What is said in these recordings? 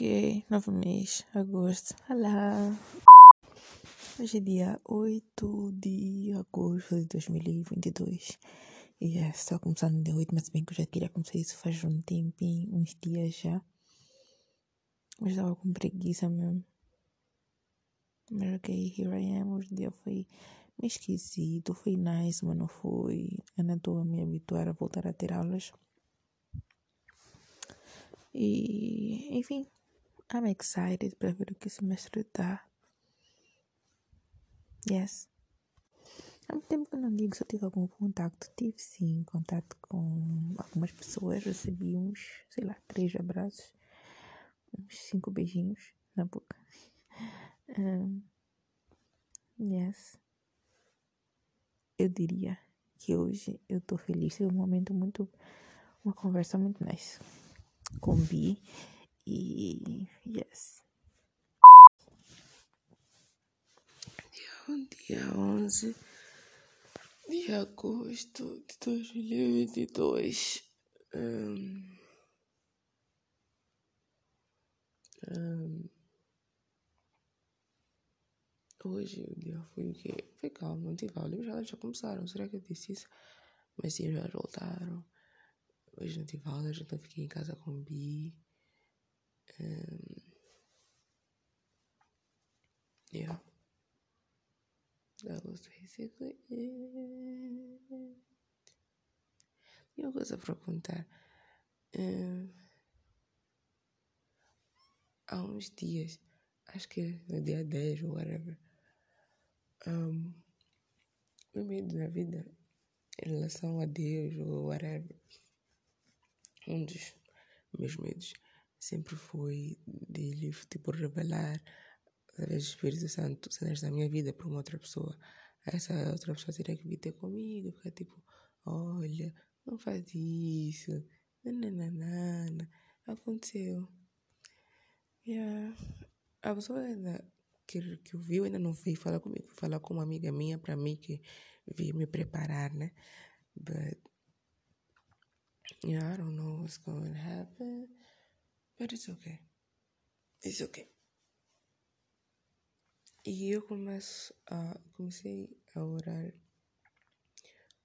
Ok, novo mês, agosto. Olá! Hoje é dia 8 de agosto de 2022. E é só começando no dia 8, mas bem que eu já queria começar isso faz um tempinho, uns dias já. Mas estava com preguiça mesmo. Mas ok, here I am. Hoje o dia foi meio esquisito, foi nice, mas não foi. Ainda estou a me habituar a voltar a ter aulas. E, enfim, I'm excited para ver o que o semestre dá. Yes. Há muito tempo que eu não digo se eu tive algum contato. Tive sim contato com algumas pessoas. Recebi uns, sei lá, três abraços, uns cinco beijinhos na boca. Um, yes. Eu diria que hoje eu tô feliz. Foi um momento muito. Uma conversa muito nice com Bi. E. Yes. Dia, dia 11 de agosto de 2022. Um, um, hoje o dia foi o quê? Foi calmo, não tive aula. Já, já começaram, será que eu disse isso? Mas sim, já voltaram. Hoje não tive aula, então fiquei em casa com o Bi. Um, yeah. That was basically it. Tinha uma coisa para contar. Um, há uns dias, acho que no dia 10 ou whatever, um, meu medo na vida em relação a Deus ou whatever, um dos meus medos sempre foi de tipo, revelar através do Espírito Santo cenas da minha vida para uma outra pessoa. Essa outra pessoa teria que vir ter comigo, ficar tipo, olha, não faz isso, nananana, aconteceu. Yeah. A pessoa ainda que, que ouviu ainda não veio falar comigo, falar com uma amiga minha para mim que veio me preparar, né? But yeah, I don't know what's going to happen, but it's okay. It's okay. E eu começo a, comecei a orar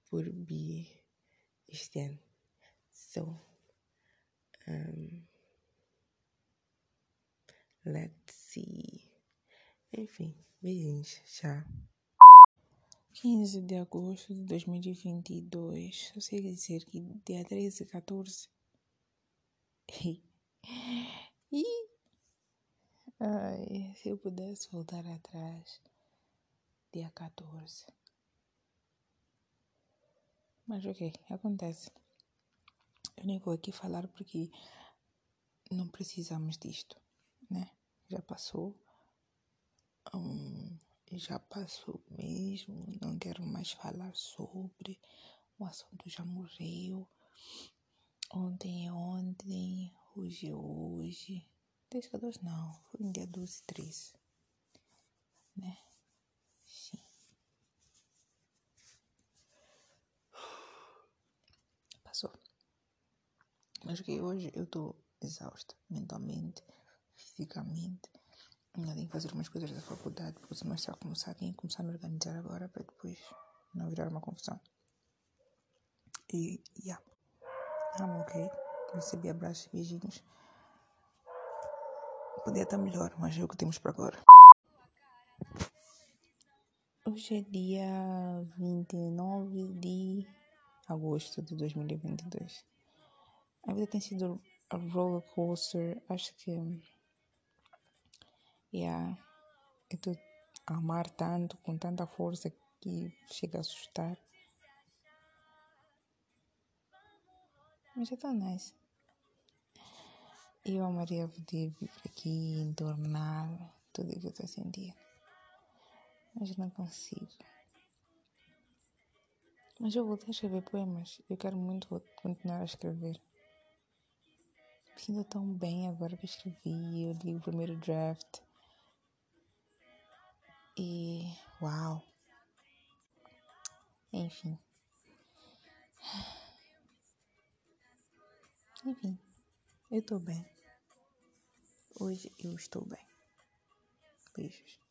por Bi este ano. So, um, let's see. Enfim, beijinhos, tchau. 15 de agosto de 2022. Só sei dizer que dia 13 e 14. E Ai, se eu pudesse voltar atrás, dia 14. Mas ok, acontece. Eu nem vou aqui falar porque não precisamos disto, né? Já passou. Hum, já passou mesmo. Não quero mais falar sobre. O assunto já morreu. Ontem é ontem, hoje é hoje. 10, 14 não, foi no dia 12 e 13. Né? Sim. Passou. Mas que hoje eu estou exausta mentalmente, fisicamente. Ainda tenho que fazer umas coisas da faculdade, porque o semestre vai começar. Tenho que começar a me organizar agora para depois não virar uma confusão. E, yeah. I'm ok. Recebi abraços e beijinhos. Podia estar melhor, mas é o que temos para agora. Hoje é dia 29 de agosto de 2022. A vida tem sido a roller coaster. Acho que. Yeah, eu estou a amar tanto, com tanta força que chega a assustar. Mas é tão nice. Eu amaria poder vir aqui e entornar tudo o que eu estou a sentir. Mas não consigo. Mas eu voltei a escrever poemas. Eu quero muito continuar a escrever. Sinto tão bem agora que escrevi. Eu li o primeiro draft. E. Uau! Enfim. Enfim. Eu tô bem. Hoje eu estou bem. Beijos.